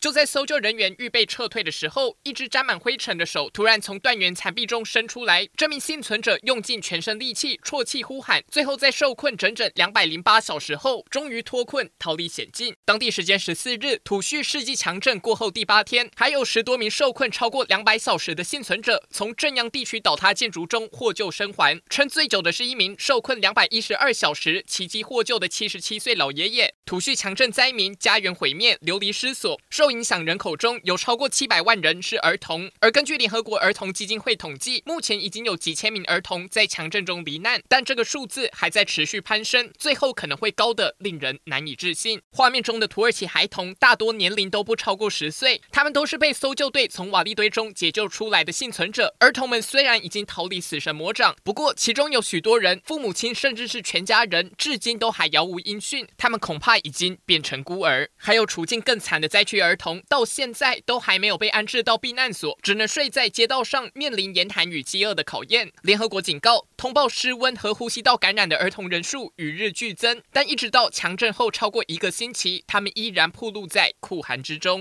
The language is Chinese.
就在搜救人员预备撤退的时候，一只沾满灰尘的手突然从断垣残壁中伸出来。这名幸存者用尽全身力气啜泣呼喊，最后在受困整整两百零八小时后，终于脱困逃离险境。当地时间十四日，土叙世纪强震过后第八天，还有十多名受困超过两百小时的幸存者从镇央地区倒塌建筑中获救生还。撑最久的是一名受困两百一十二小时、奇迹获救的七十七岁老爷爷。土叙强震灾民家园毁灭，流离失所，受。影响人口中有超过七百万人是儿童，而根据联合国儿童基金会统计，目前已经有几千名儿童在强震中罹难，但这个数字还在持续攀升，最后可能会高的令人难以置信。画面中的土耳其孩童大多年龄都不超过十岁，他们都是被搜救队从瓦砾堆中解救出来的幸存者。儿童们虽然已经逃离死神魔掌，不过其中有许多人父母亲甚至是全家人至今都还杳无音讯，他们恐怕已经变成孤儿。还有处境更惨的灾区儿童。到现在都还没有被安置到避难所，只能睡在街道上，面临严寒与饥饿的考验。联合国警告，通报失温和呼吸道感染的儿童人数与日俱增，但一直到强震后超过一个星期，他们依然暴露在酷寒之中。